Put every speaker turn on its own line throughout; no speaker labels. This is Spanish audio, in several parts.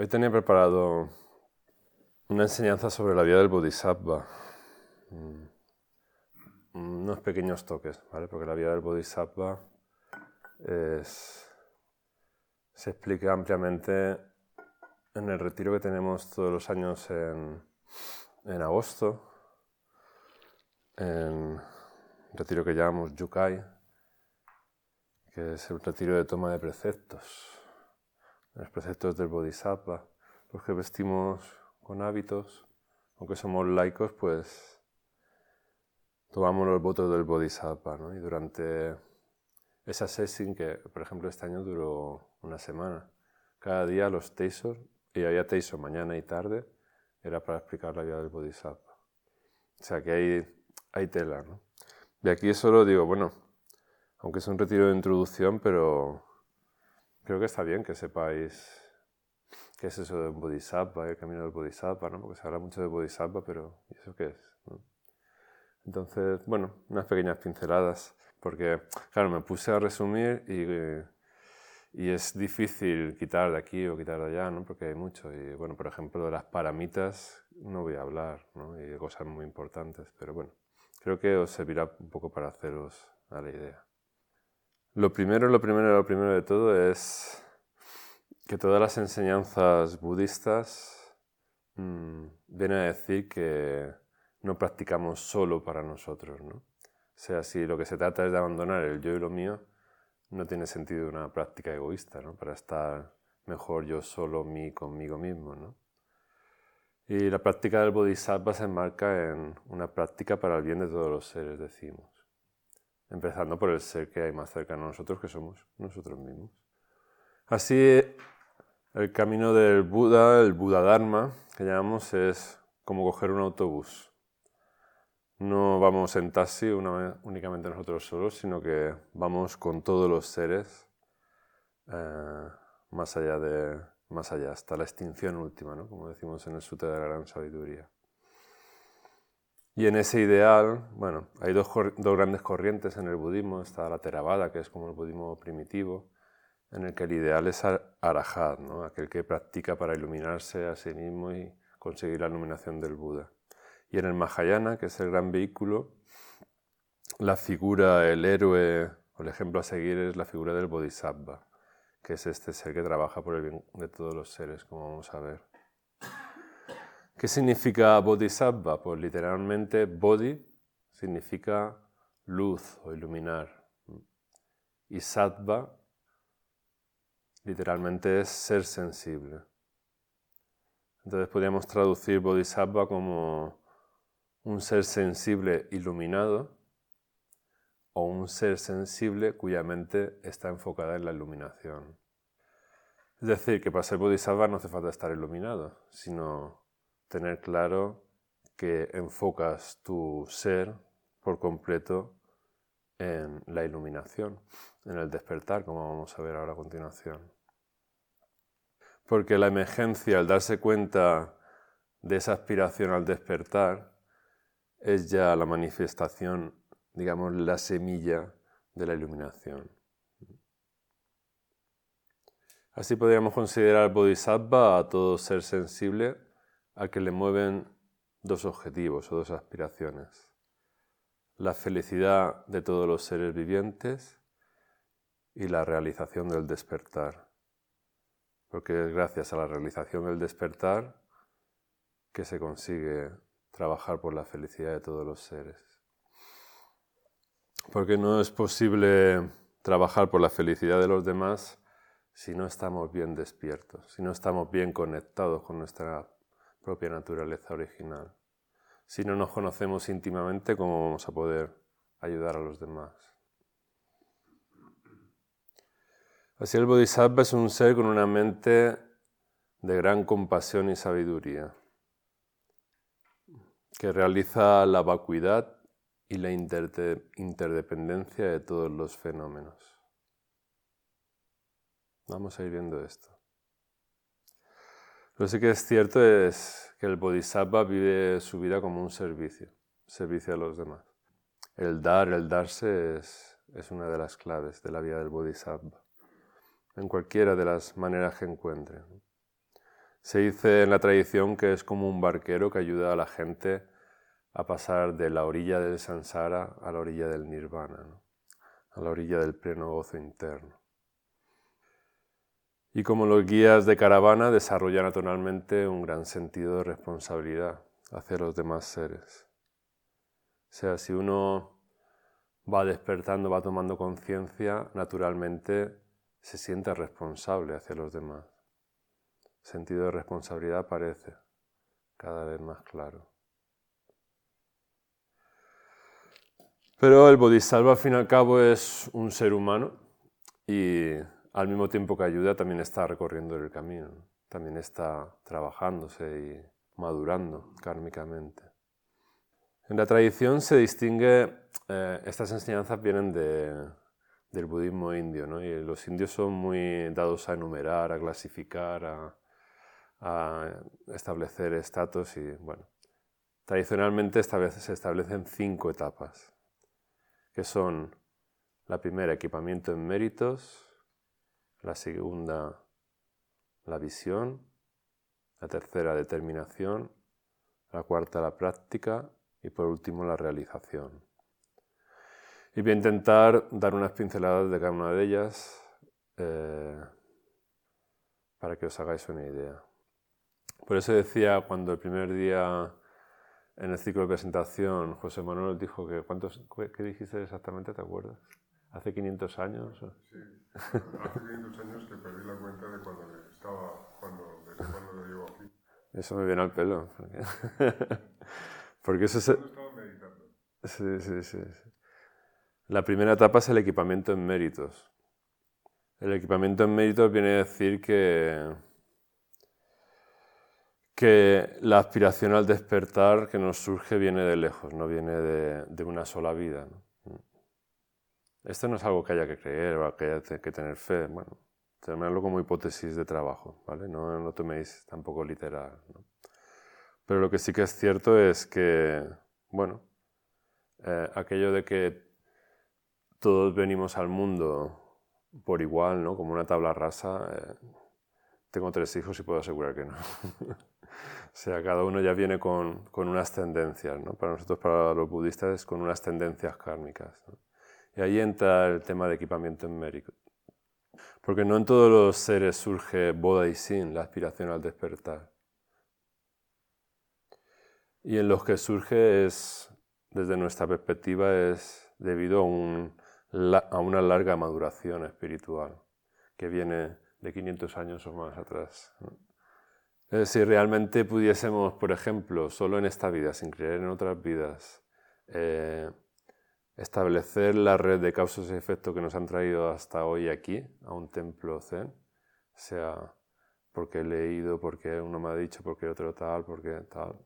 Hoy tenía preparado una enseñanza sobre la vida del Bodhisattva. Mm, unos pequeños toques, ¿vale? Porque la vida del Bodhisattva se explica ampliamente en el retiro que tenemos todos los años en, en agosto, en el retiro que llamamos Yukai, que es el retiro de toma de preceptos los preceptos del Bodhisattva, los que vestimos con hábitos, aunque somos laicos, pues tomamos los votos del Bodhisattva, ¿no? Y durante esa session, que por ejemplo este año duró una semana, cada día los teisos, y había teiso mañana y tarde, era para explicar la vida del Bodhisattva. O sea que hay, hay tela, ¿no? De aquí solo digo, bueno, aunque es un retiro de introducción, pero creo que está bien que sepáis qué es eso de un bodhisattva, el camino del bodhisattva, ¿no? porque se habla mucho de bodhisattva, pero ¿y eso qué es? Entonces, bueno, unas pequeñas pinceladas, porque, claro, me puse a resumir y, y, es difícil quitar de aquí o quitar de allá, ¿no? porque hay mucho. Y, bueno, por ejemplo, de las paramitas no voy a hablar, ¿no? y de cosas muy importantes, pero bueno, creo que os servirá un poco para haceros a la idea. Lo primero, lo primero, lo primero de todo es que todas las enseñanzas budistas mmm, vienen a decir que no practicamos solo para nosotros, ¿no? O sea, si lo que se trata es de abandonar el yo y lo mío, no tiene sentido una práctica egoísta, ¿no? Para estar mejor yo solo, mí, conmigo mismo, ¿no? Y la práctica del bodhisattva se enmarca en una práctica para el bien de todos los seres, decimos empezando por el ser que hay más cercano a nosotros, que somos nosotros mismos. Así, el camino del Buda, el Buda Dharma, que llamamos, es como coger un autobús. No vamos en taxi únicamente nosotros solos, sino que vamos con todos los seres eh, más allá de más allá, hasta la extinción última, ¿no? como decimos en el Sutra de la Gran Sabiduría. Y en ese ideal, bueno, hay dos, dos, grandes corrientes en el budismo. Está la Theravada, que es como el budismo primitivo, en el que el ideal es Arahat, ¿no? aquel que practica para iluminarse a sí mismo y conseguir la iluminación del Buda. Y en el Mahayana, que es el gran vehículo, la figura, el héroe o el ejemplo a seguir es la figura del Bodhisattva, que es este ser que trabaja por el bien de todos los seres, como vamos a ver. ¿Qué significa bodhisattva? Pues literalmente bodhi significa luz o iluminar. Y sattva literalmente es ser sensible. Entonces podríamos traducir bodhisattva como un ser sensible iluminado o un ser sensible cuya mente está enfocada en la iluminación. Es decir, que para ser bodhisattva no hace falta estar iluminado, sino tener claro que enfocas tu ser por completo en la iluminación, en el despertar, como vamos a ver ahora a continuación. Porque la emergencia, al darse cuenta de esa aspiración al despertar, es ya la manifestación, digamos, la semilla de la iluminación. Así podríamos considerar Bodhisattva a todo ser sensible al que le mueven dos objetivos o dos aspiraciones. La felicidad de todos los seres vivientes y la realización del despertar. Porque es gracias a la realización del despertar que se consigue trabajar por la felicidad de todos los seres. Porque no es posible trabajar por la felicidad de los demás si no estamos bien despiertos, si no estamos bien conectados con nuestra propia naturaleza original. Si no nos conocemos íntimamente, ¿cómo vamos a poder ayudar a los demás? Así el Bodhisattva es un ser con una mente de gran compasión y sabiduría, que realiza la vacuidad y la interdependencia de todos los fenómenos. Vamos a ir viendo esto. Lo que sí que es cierto es que el Bodhisattva vive su vida como un servicio, servicio a los demás. El dar, el darse es, una de las claves de la vida del Bodhisattva, en cualquiera de las maneras que encuentre. Se dice en la tradición que es como un barquero que ayuda a la gente a pasar de la orilla del samsara a la orilla del nirvana, a la orilla del pleno gozo interno. Y como los guías de caravana desarrollan naturalmente un gran sentido de responsabilidad hacia los demás seres. O sea, si uno va despertando, va tomando conciencia, naturalmente se siente responsable hacia los demás. El sentido de responsabilidad aparece cada vez más claro. Pero el Bodhisattva al fin y al cabo es un ser humano y al mismo tiempo que ayuda también está recorriendo el camino, también está trabajándose y madurando kármicamente. En la tradición se distingue, eh, estas enseñanzas vienen del budismo indio, ¿no? y los indios son muy dados a enumerar, a clasificar, a, establecer estatus y bueno, tradicionalmente se establecen cinco etapas, que son la primera, equipamiento en méritos, la segunda, la visión, la tercera, determinación, la cuarta, la práctica y por último la realización. Y voy a intentar dar unas pinceladas de cada una de ellas eh, para que os hagáis una idea. Por eso decía cuando el primer día en el ciclo de presentación José Manuel dijo que, ¿cuántos, ¿qué dijiste exactamente? ¿Te acuerdas? ¿Hace 500 años?
Sí, hace 500 años que perdí la cuenta de cuando estaba, cuando, desde cuando lo llevo aquí.
Eso me viene al pelo. Porque eso
es...
Sí, sí, sí, La primera etapa es el equipamiento en méritos. El equipamiento en méritos viene a decir que, que la aspiración al despertar que nos surge viene de lejos, no viene de, de una sola vida. Esto no es algo que haya que creer o que haya que tener fe. Bueno, tomarlo como hipótesis de trabajo, ¿vale? No, no toméis tampoco literal. Pero lo que sí que es cierto es que, bueno, eh, aquello de que todos venimos al mundo por igual, ¿no? Como una tabla rasa, eh, tengo tres hijos y puedo asegurar que no. o sea, cada uno ya viene con, con, unas tendencias, ¿no? Para nosotros, para los budistas, con unas tendencias kármicas. Y ahí entra el tema de equipamiento en mérito. Porque no en todos los seres surge Boda y Sin, la aspiración al despertar y en los que surge es, desde nuestra perspectiva, es debido a, a una larga maduración espiritual que viene de 500 años o más atrás. Si realmente pudiésemos, por ejemplo, solo en esta vida, sin creer en otras vidas, eh, establecer la red de causas y efectos que nos han traído hasta hoy aquí, a un templo zen, sea porque he leído, porque uno me ha dicho, porque otro tal, porque tal.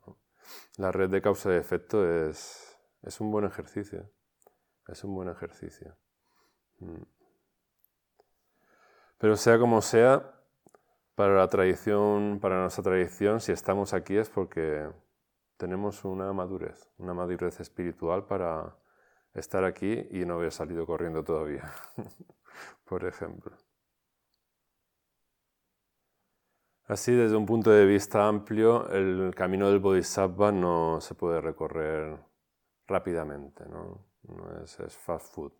La red de causa y efecto es, es un buen ejercicio. Es un buen ejercicio. Mm. Pero sea como sea, para la tradición, para nuestra tradición, si estamos aquí es porque tenemos una madurez, una madurez espiritual para estar aquí y no haber salido corriendo todavía, por ejemplo. Así, desde un punto de vista amplio, el camino del Bodhisattva no se puede recorrer rápidamente, no, es, fast food.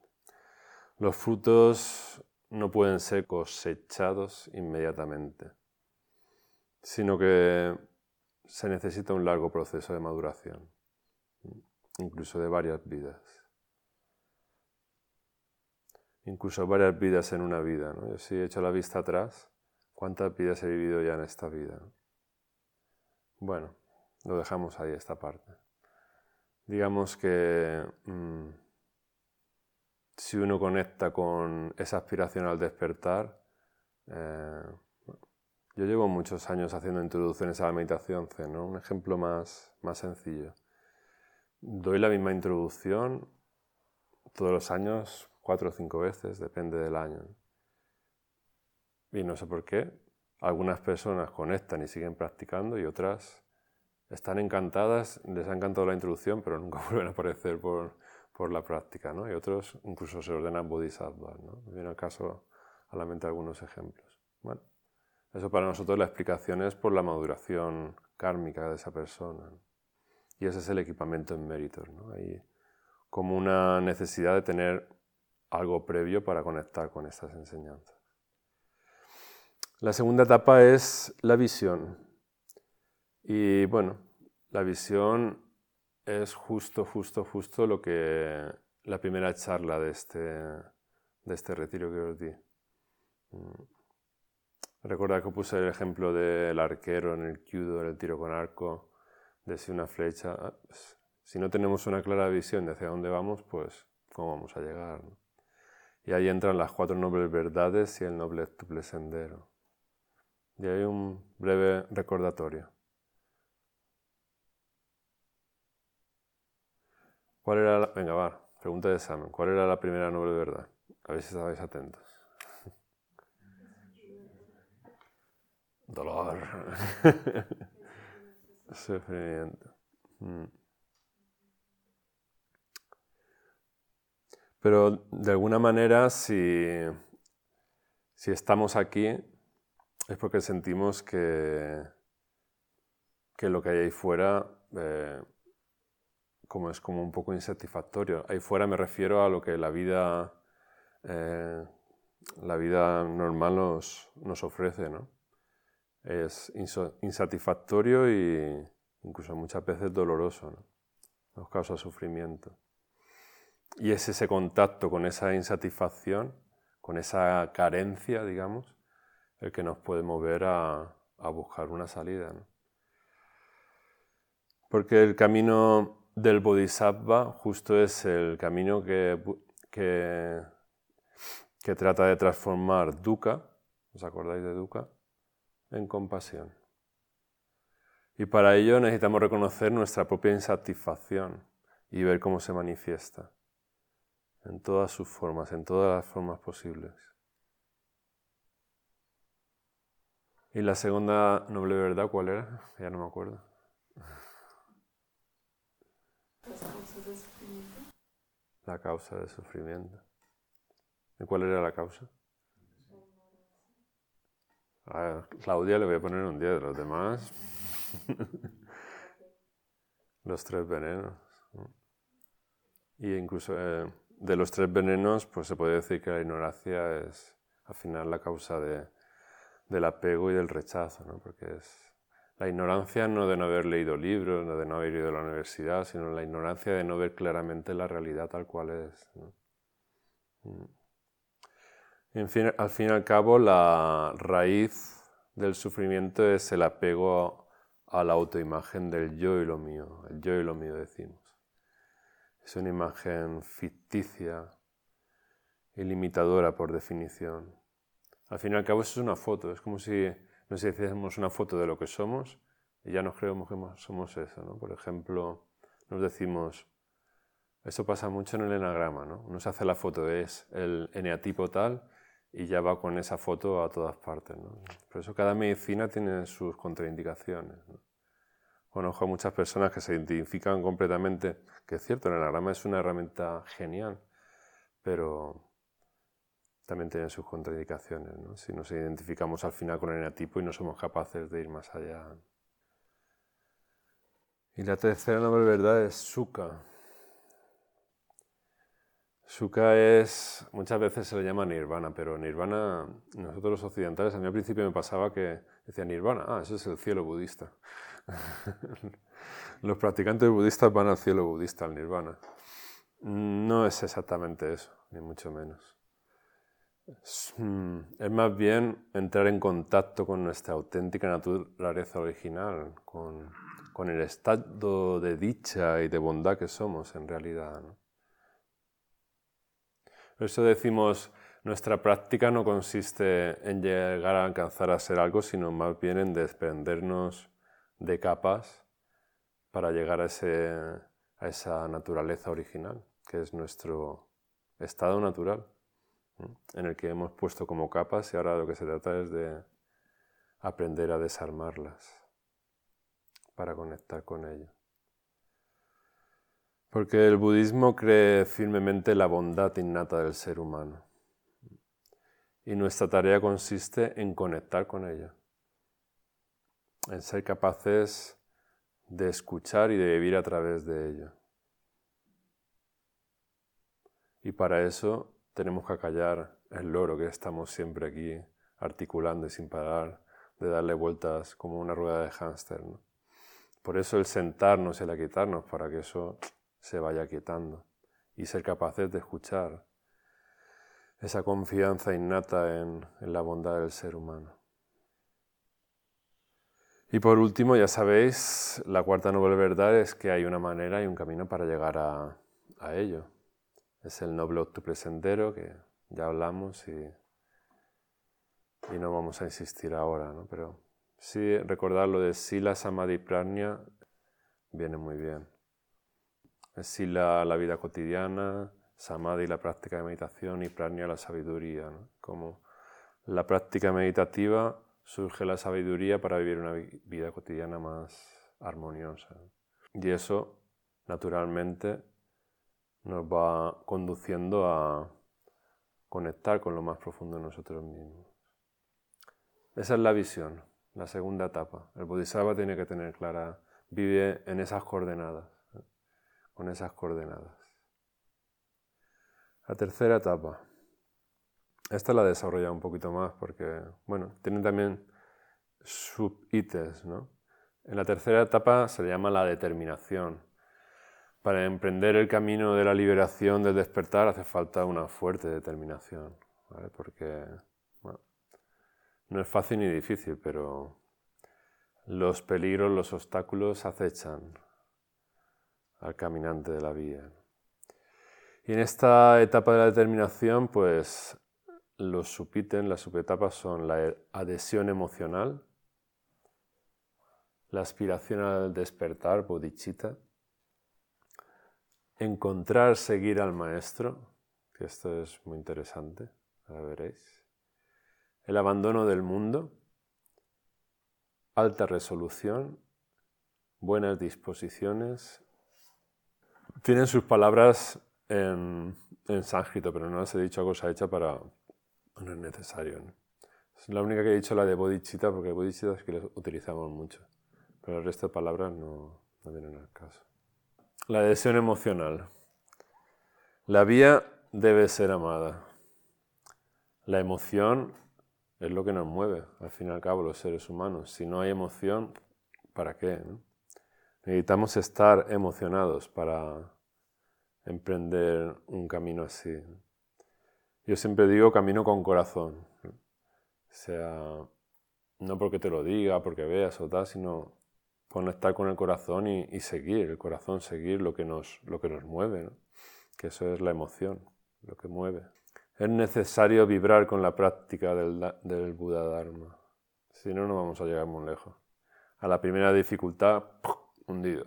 Los frutos no pueden ser cosechados inmediatamente, sino que se necesita un largo proceso de maduración, incluso de varias vidas. Incluso varias vidas en una vida. ¿no? Yo si he hecho la vista atrás, ¿Cuántas vidas he vivido ya en esta vida? Bueno, lo dejamos ahí esta parte. Digamos que mm, si uno conecta con esa aspiración al despertar, eh, yo llevo muchos años haciendo introducciones a la meditación Zen, un ejemplo más, más sencillo. Doy la misma introducción todos los años, cuatro o cinco veces, depende del año. Y no sé por qué, algunas personas conectan y siguen practicando y otras están encantadas, les ha encantado la introducción, pero nunca vuelven a aparecer por, por la práctica. ¿no? Y otros incluso se ordenan bodhisattvas. ¿no? Me viene al caso a la mente algunos ejemplos. Bueno, Eso para nosotros la explicación es por la maduración kármica de esa persona. Y ese es el equipamiento en méritos. ¿no? Hay como una necesidad de tener algo previo para conectar con estas enseñanzas. La segunda etapa es la visión. Y bueno, la visión es justo, justo, justo lo que la primera charla de este, de este retiro que os di. Mm. Recuerda que puse el ejemplo del arquero en el judo, en el tiro con arco, de si una flecha. Ah, pues, si no tenemos una clara visión de hacia dónde vamos, pues cómo vamos a llegar. Y ahí entran las cuatro nobles verdades y el noble tuple sendero. Y hay un breve recordatorio. ¿Cuál era la... Venga, va, pregunta de examen. ¿Cuál era la primera noble verdad? A ver si estabais atentos. Dolor. Sufrimiento. Mm. Pero de alguna manera, si, estamos aquí, es porque sentimos que, lo que hay ahí fuera eh, como es como un poco insatisfactorio. Ahí fuera me refiero a lo que la vida, eh, la vida normal nos, ofrece. ¿no? Es insatisfactorio y incluso muchas veces doloroso. ¿no? Nos causa sufrimiento. Y es ese contacto con esa insatisfacción, con esa carencia, digamos, el que nos puede mover a, buscar una salida. Porque el camino del Bodhisattva justo es el camino que, que, que trata de transformar dukkha, ¿os acordáis de dukkha? En compasión. Y para ello necesitamos reconocer nuestra propia insatisfacción y ver cómo se manifiesta en todas sus formas, en todas las formas posibles. ¿Y la segunda noble verdad cuál era? Ya no me acuerdo. La causa del sufrimiento. ¿Y cuál era la causa? A Claudia le voy a poner un día de los demás. los tres venenos. Y incluso eh, de los tres venenos, pues se puede decir que la ignorancia es al final la causa de, del apego y del rechazo, ¿no? porque es la ignorancia no de no haber leído libros, no de no haber ido a la universidad, sino la ignorancia de no ver claramente la realidad tal cual es. Mm. En fin, al fin y al cabo, la raíz del sufrimiento es el apego a la autoimagen del yo y lo mío, el yo y lo mío decimos. Es una imagen ficticia y limitadora por definición. Al fin y al cabo eso es una foto, es como si nos hiciésemos una foto de lo que somos y ya nos creemos que somos eso. ¿no? Por ejemplo, nos decimos, eso pasa mucho en el enagrama, ¿no? uno se hace la foto, es el eneatipo tal y ya va con esa foto a todas partes. Por eso cada medicina tiene sus contraindicaciones. Conozco a muchas personas que se identifican completamente, que es cierto, el enagrama es una herramienta genial, pero también tiene sus contraindicaciones. Si nos identificamos al final con el eneatipo y no somos capaces de ir más allá. Y la tercera noble verdad es Sukha. Sukha es, muchas veces se le llama nirvana, pero nirvana, nosotros los occidentales, a mí al principio me pasaba que decía nirvana, ah, eso es el cielo budista. Los practicantes budistas van al cielo budista, al nirvana. No es exactamente eso, ni mucho menos. Es, más bien entrar en contacto con nuestra auténtica naturaleza original, con, el estado de dicha y de bondad que somos en realidad. Por eso decimos, nuestra práctica no consiste en llegar a alcanzar a ser algo, sino más bien en desprendernos de capas para llegar a, ese, a esa naturaleza original, que es nuestro estado natural, en el que hemos puesto como capas y ahora lo que se trata es de aprender a desarmarlas para conectar con ello. Porque el budismo cree firmemente la bondad innata del ser humano. Y nuestra tarea consiste en conectar con ella en ser capaces de escuchar y de vivir a través de ello. Y para eso tenemos que acallar el loro que estamos siempre aquí articulando y sin parar de darle vueltas como una rueda de hámster. Por eso el sentarnos y el aquietarnos, para que eso se vaya quietando y ser capaces de escuchar esa confianza innata en, la bondad del ser humano. Y por último, ya sabéis, la cuarta noble verdad es que hay una manera y un camino para llegar a, a ello. Es el noble octuple sendero que ya hablamos y, y no vamos a insistir ahora, ¿no? pero sí recordar lo de Sila Samadhi Prajna viene muy bien. Sila la vida cotidiana, Samadhi la práctica de meditación y Prajna la sabiduría. Como la práctica meditativa surge la sabiduría para vivir una vida cotidiana más armoniosa. Y eso, naturalmente, nos va conduciendo a conectar con lo más profundo de nosotros mismos. Esa es la visión, la segunda etapa. El Bodhisattva tiene que tener clara, vive en esas coordenadas, con esas coordenadas. La tercera etapa. Esta la he desarrollado un poquito más porque, bueno, tiene también sub-ítems, ¿no? En la tercera etapa se llama la determinación. Para emprender el camino de la liberación del despertar hace falta una fuerte determinación, ¿vale? Porque no es fácil ni difícil, pero los peligros, los obstáculos acechan al caminante de la vida. Y en esta etapa de la determinación, pues los subítems, las subetapas son la adhesión emocional, la aspiración al despertar, bodhicitta, encontrar, seguir al maestro, que esto es muy interesante, ahora veréis el abandono del mundo, alta resolución, buenas disposiciones. Tienen sus palabras en, sánscrito, pero no las he dicho a cosa hecha para... No es necesario. Es la única que he dicho la de bodhicitta, porque bodhicitta es que lo utilizamos mucho, pero el resto de palabras no, no vienen al caso. La adhesión emocional. La vía debe ser amada. La emoción es lo que nos mueve, al fin y al cabo, los seres humanos. Si no hay emoción, ¿para qué? Necesitamos estar emocionados para emprender un camino así. Yo siempre digo camino con corazón. O sea, no porque te lo diga, porque veas o tal, sino conectar con el corazón y, seguir, el corazón seguir lo que nos, lo que nos mueve, que eso es la emoción, lo que mueve. Es necesario vibrar con la práctica del, del Buda Dharma. Si no, no vamos a llegar muy lejos. A la primera dificultad, hundido.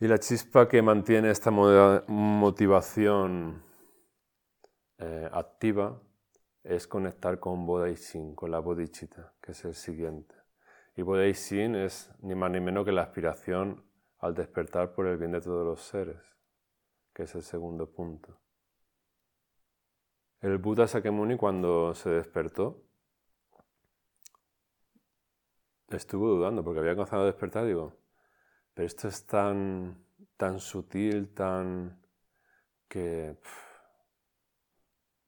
Y la chispa que mantiene esta motivación eh, activa es conectar con Bodhisin, con la bodhicitta, que es el siguiente. Y Bodhisin es ni más ni menos que la aspiración al despertar por el bien de todos los seres, que es el segundo punto. El Buda Sakyamuni cuando se despertó estuvo dudando porque había comenzado a despertar, digo, pero esto es tan, tan sutil, tan que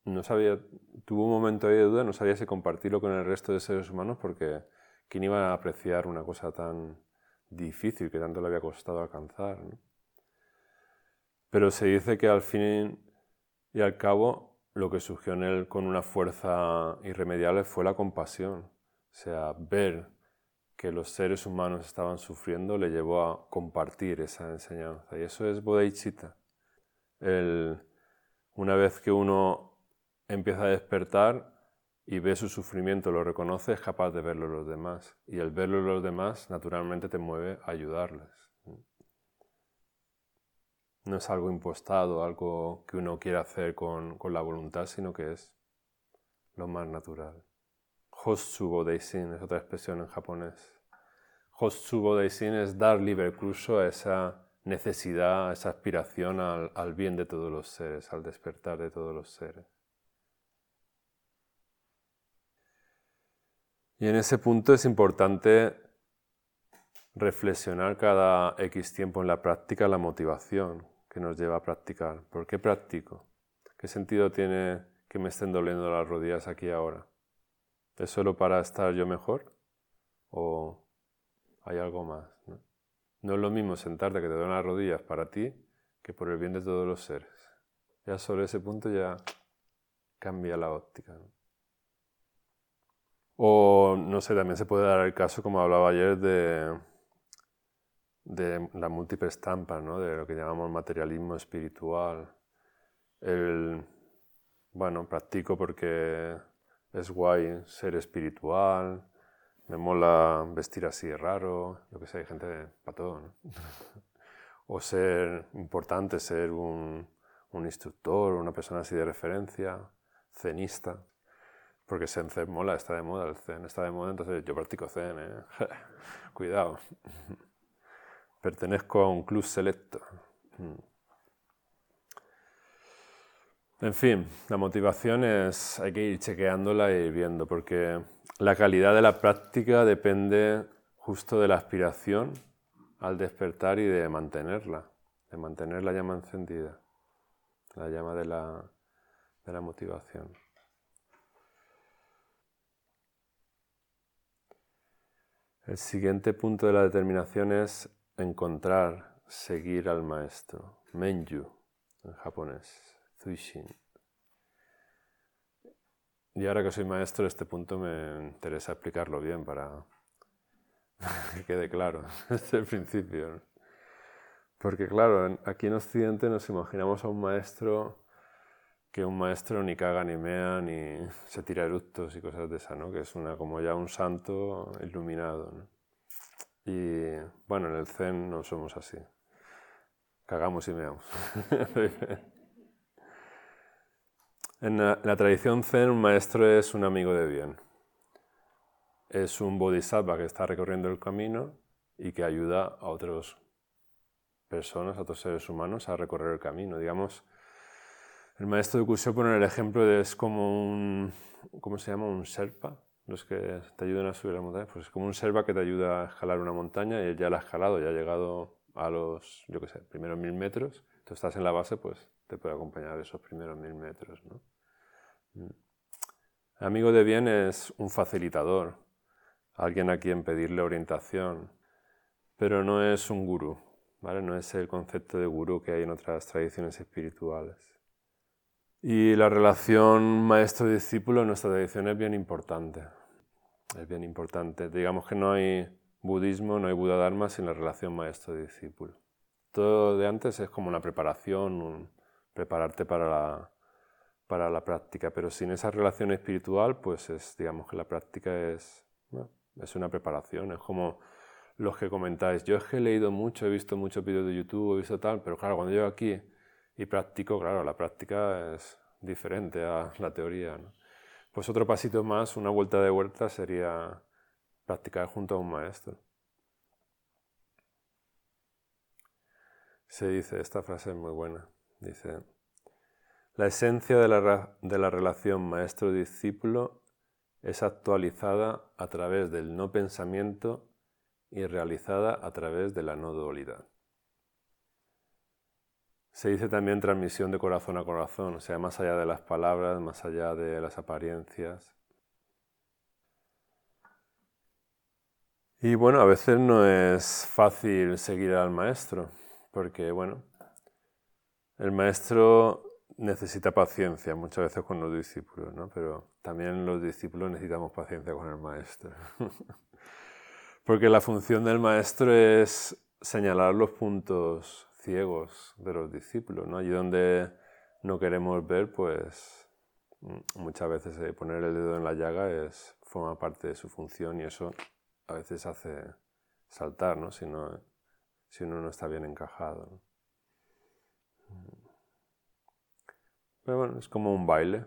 no sabía, tuvo un momento de duda, no sabía si compartirlo con el resto de seres humanos porque quién iba a apreciar una cosa tan, difícil que tanto le había costado alcanzar. Pero se dice que al fin y al cabo lo que surgió en él con una fuerza irremediable fue la compasión. O sea, ver que los seres humanos estaban sufriendo le llevó a compartir esa enseñanza. Y eso es bodhicitta. una vez que uno empieza a despertar, y ve su sufrimiento, lo reconoce, es capaz de verlo en los demás. Y el verlo en los demás, naturalmente, te mueve a ayudarles. No es algo impostado, algo que uno quiere hacer con, la voluntad, sino que es lo más natural. Hotsubo Daisin es otra expresión en japonés. Hotsubo Daisin es dar libre curso a esa necesidad, a esa aspiración al, al bien de todos los seres, al despertar de todos los seres. Y en ese punto es importante reflexionar cada X tiempo en la práctica la motivación que nos lleva a practicar. ¿Por qué practico? ¿Qué sentido tiene que me estén doliendo las rodillas aquí ahora? ¿Es solo para estar yo mejor? ¿O hay algo más? No, es lo mismo sentarte que te duelen las rodillas para ti que por el bien de todos los seres. Ya sobre ese punto ya cambia la óptica. O, no sé, también se puede dar el caso, como hablaba ayer, de, de la múltiple estampa, ¿no? de lo que llamamos materialismo espiritual. El, bueno, practico porque es guay ser espiritual, me mola vestir así raro, yo que sé, hay gente para todo, o ser importante, ser un, instructor, una persona así de referencia, cenista. Porque Zen, mola, está de moda el Zen, está de moda, entonces yo practico Zen, ¿eh? Cuidado. Pertenezco a un club selecto. En fin, la motivación es, hay que ir chequeándola y viendo, porque la calidad de la práctica depende justo de la aspiración al despertar y de mantenerla, de mantener la llama encendida, la llama de la, motivación. El siguiente punto de la determinación es encontrar, seguir al maestro. Menju, en japonés. Zuishin. Y ahora que soy maestro, este punto me interesa explicarlo bien para que quede claro desde el principio. Porque claro, aquí en Occidente nos imaginamos a un maestro que un maestro ni caga ni mea ni se tira eructos y cosas de esa, ¿no? Que es una como ya un santo iluminado, ¿no? Y bueno, en el Zen no somos así. Cagamos y meamos. En, la, tradición Zen un maestro es un amigo de bien. Es un bodhisattva que está recorriendo el camino y que ayuda a otras personas, a otros seres humanos a recorrer el camino. Digamos, el maestro de Kusho pone el ejemplo de es como un, ¿cómo se llama? Un Sherpa, los que te ayudan a subir la montaña. Pues es como un Sherpa que te ayuda a escalar una montaña y él ya la ha escalado, ya ha llegado a los, yo qué sé, primeros mil metros. Tú estás en la base, pues te puede acompañar esos primeros mil metros, ¿no? Mm. El amigo de bien es un facilitador, alguien a quien pedirle orientación, pero no es un gurú, ¿vale? No es el concepto de gurú que hay en otras tradiciones espirituales. Y la relación maestro-discípulo en nuestra tradición es bien importante. Es bien importante. Digamos que no hay budismo, no hay Buda Dharma sin la relación maestro-discípulo. Todo de antes es como una preparación, prepararte para la, para la práctica, pero sin esa relación espiritual, pues es, digamos que la práctica es, es una preparación. Es como los que comentáis, yo es que he leído mucho, he visto muchos vídeos de YouTube, he visto tal, pero claro, cuando llego aquí y practico, claro, la práctica es diferente a la teoría. Pues otro pasito más, una vuelta de vuelta sería practicar junto a un maestro. Se dice, esta frase es muy buena, dice, la esencia de la, de la relación maestro-discípulo es actualizada a través del no pensamiento y realizada a través de la no dualidad. Se dice también transmisión de corazón a corazón, o sea, más allá de las palabras, más allá de las apariencias. Y bueno, a veces no es fácil seguir al maestro, porque bueno, el maestro necesita paciencia muchas veces con los discípulos, ¿no? pero también los discípulos necesitamos paciencia con el maestro. porque la función del maestro es señalar los puntos ciegos de los discípulos. ¿no? Allí donde no queremos ver, pues mm, muchas veces eh, poner el dedo en la llaga es, forma parte de su función y eso a veces hace saltar ¿no? Si, no, si uno no está bien encajado. Pero bueno, es como un baile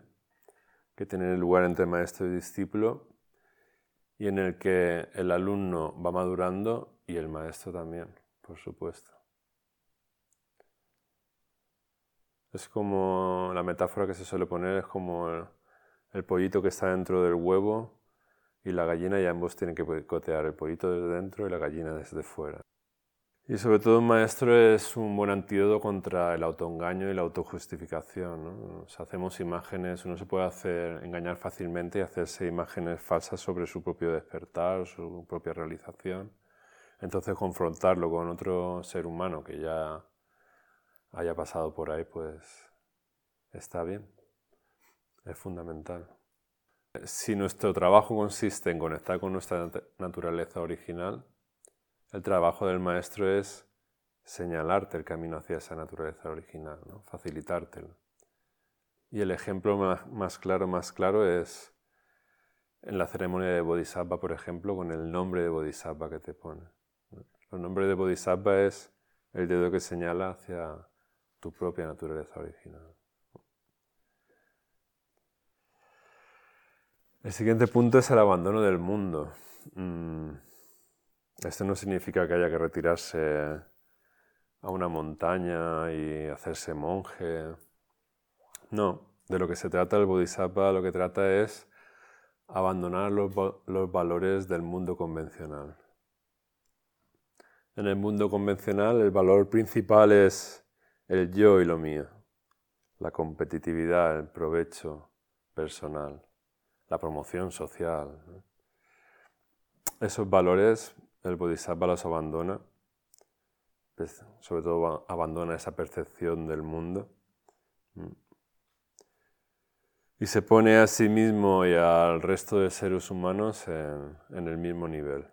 que tiene lugar entre maestro y discípulo y en el que el alumno va madurando y el maestro también, por supuesto. Es como la metáfora que se suele poner, es como el, pollito que está dentro del huevo y la gallina y ambos tienen que picotear el pollito desde dentro y la gallina desde fuera. Y sobre todo un maestro es un buen antídoto contra el autoengaño y la autojustificación. hacemos imágenes, uno se puede hacer, engañar fácilmente y hacerse imágenes falsas sobre su propio despertar, su propia realización. Entonces confrontarlo con otro ser humano que ya haya pasado por ahí, pues está bien, es fundamental. Si nuestro trabajo consiste en conectar con nuestra naturaleza original, el trabajo del maestro es señalarte el camino hacia esa naturaleza original, ¿no? facilitártelo. Y el ejemplo más, claro, más claro es en la ceremonia de Bodhisattva, por ejemplo, con el nombre de Bodhisattva que te pone. El nombre de Bodhisattva es el dedo que señala hacia tu propia naturaleza original. El siguiente punto es el abandono del mundo. Mm, esto no significa que haya que retirarse a una montaña y hacerse monje. No, de lo que se trata el Bodhisattva lo que trata es abandonar los, los valores del mundo convencional. En el mundo convencional el valor principal es el yo y lo mío, la competitividad, el provecho personal la promoción social. Esos valores el Bodhisattva los abandona, pues, sobre todo abandona esa percepción del mundo y se pone a sí mismo y al resto de seres humanos en, en el mismo nivel.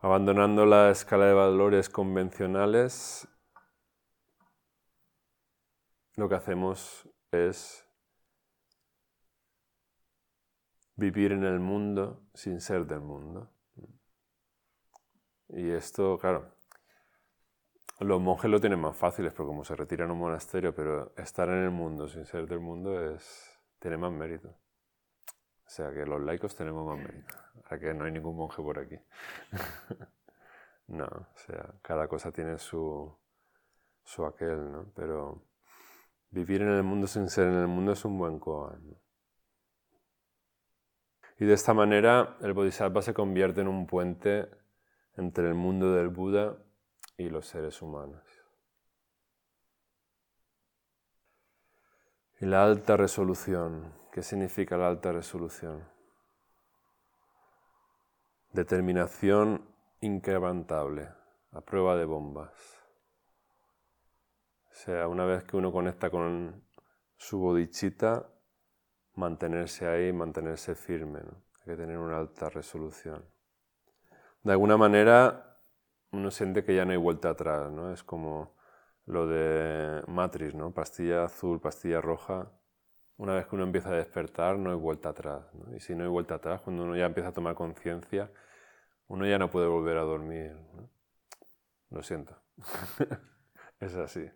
Abandonando la escala de valores convencionales, lo que hacemos es vivir en el mundo sin ser del mundo. Y esto, claro, los monjes lo tienen más fáciles porque como se retiran a un monasterio, pero estar en el mundo sin ser del mundo es, tiene más mérito. O sea que los laicos tenemos más mérito. O que no hay ningún monje por aquí. no, o sea, cada cosa tiene su, su aquel, ¿no? Pero vivir en el mundo sin ser en el mundo es un buen koan. ¿no? Y de esta manera el Bodhisattva se convierte en un puente entre el mundo del Buda y los seres humanos. Y la alta resolución. ¿Qué significa la alta resolución? Determinación inquebrantable, a prueba de bombas. O sea, una vez que uno conecta con su bodhicitta, mantenerse ahí, mantenerse firme, hay que tener una alta resolución. De alguna manera uno siente que ya no hay vuelta atrás, ¿no? es como lo de Matrix, ¿no? pastilla azul, pastilla roja. Una vez que uno empieza a despertar no hay vuelta atrás. Y si no hay vuelta atrás, cuando uno ya empieza a tomar conciencia, uno ya no puede volver a dormir. Lo siento. es así.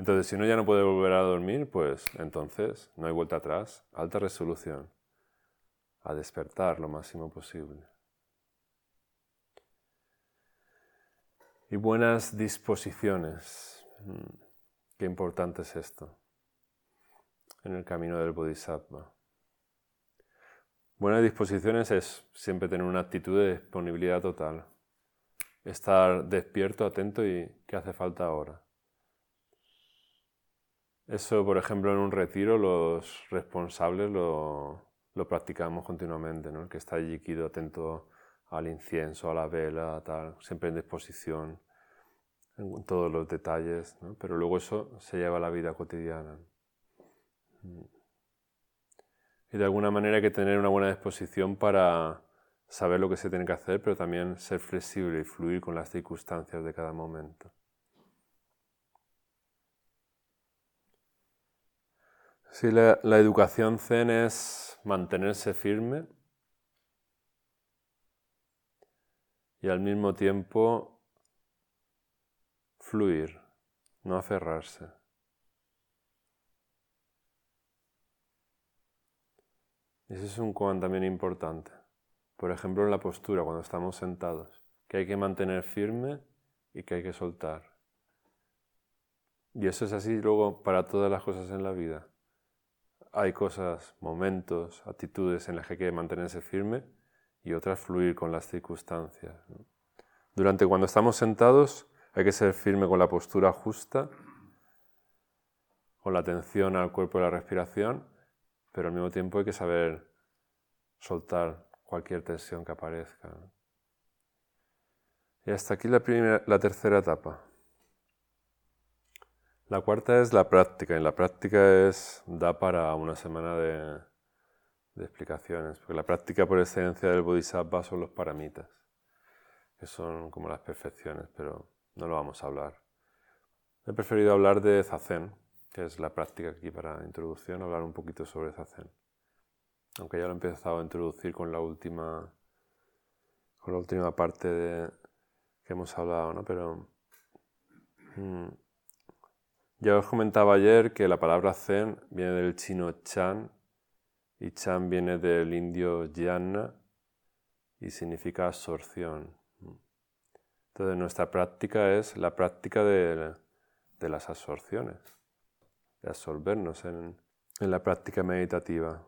Entonces, si uno ya no puede volver a dormir, pues entonces no hay vuelta atrás, alta resolución, a despertar lo máximo posible. Y buenas disposiciones. Mm, qué importante es esto en el camino del Bodhisattva. Buenas disposiciones es siempre tener una actitud de disponibilidad total. Estar despierto, atento y qué hace falta ahora. Eso, por ejemplo, en un retiro los responsables lo, practicamos continuamente, ¿no? El que está allí atento al incienso, a la vela, tal, siempre en disposición, en todos los detalles, ¿no? Pero luego eso se lleva a la vida cotidiana. Y de alguna manera hay que tener una buena disposición para saber lo que se tiene que hacer, pero también ser flexible y fluir con las circunstancias de cada momento. Sí, la, educación zen es mantenerse firme y al mismo tiempo fluir, no aferrarse. Ese es un koan también importante. Por ejemplo, en la postura, cuando estamos sentados, que hay que mantener firme y que hay que soltar. Y eso es así luego para todas las cosas en la vida hay cosas, momentos, actitudes en las que hay que mantenerse firme y otras fluir con las circunstancias. Durante cuando estamos sentados hay que ser firme con la postura justa, con la atención al cuerpo y la respiración, pero al mismo tiempo hay que saber soltar cualquier tensión que aparezca. Y hasta aquí la, tercera etapa. La cuarta es la práctica, y la práctica es, da para una semana de, explicaciones, porque la práctica por excelencia del Bodhisattva son los paramitas, que son como las perfecciones, pero no lo vamos a hablar. He preferido hablar de Zazen, que es la práctica aquí para introducción, hablar un poquito sobre Zazen. Aunque ya lo he empezado a introducir con la última, con la última parte de, que hemos hablado, ¿no? Pero mm, ya os comentaba ayer que la palabra Zen viene del chino Chan y Chan viene del indio Jnana y significa absorción. Entonces nuestra práctica es la práctica de, las absorciones, de absorbernos en la práctica meditativa.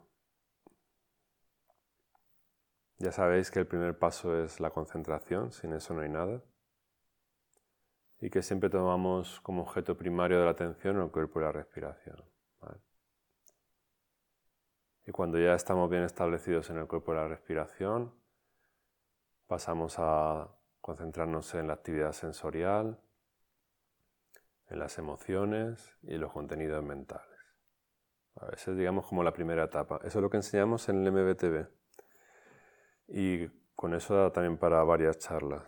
Ya sabéis que el primer paso es la concentración, sin eso no hay nada. Y que siempre tomamos como objeto primario de la atención el cuerpo y la respiración. Y cuando ya estamos bien establecidos en el cuerpo y la respiración, pasamos a concentrarnos en la actividad sensorial, en las emociones y los contenidos mentales. A veces digamos como la primera etapa. Eso es lo que enseñamos en el MBTV. Y con eso da también para varias charlas.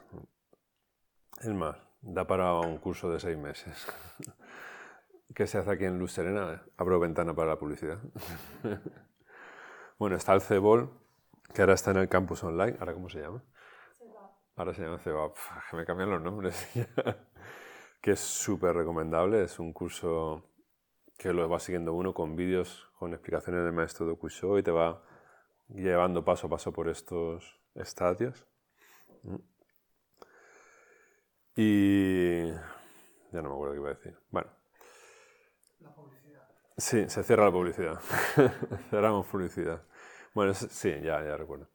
Es más, da para un curso de seis meses. ¿Qué se hace aquí en Luz Serena? Abro ventana para la publicidad. bueno, está el CEBOL, que ahora está en el campus online. ¿Ahora cómo se llama? Ahora se llama CEBAP, que me cambian los nombres. que es súper recomendable, es un curso que lo va siguiendo uno con vídeos, con explicaciones del maestro Dokusho y te va llevando paso a paso por estos estadios. Y ya no me acuerdo qué iba a decir. Bueno.
La publicidad.
Sí, se cierra la publicidad. Cerramos publicidad. Bueno, sí, ya, ya recuerdo.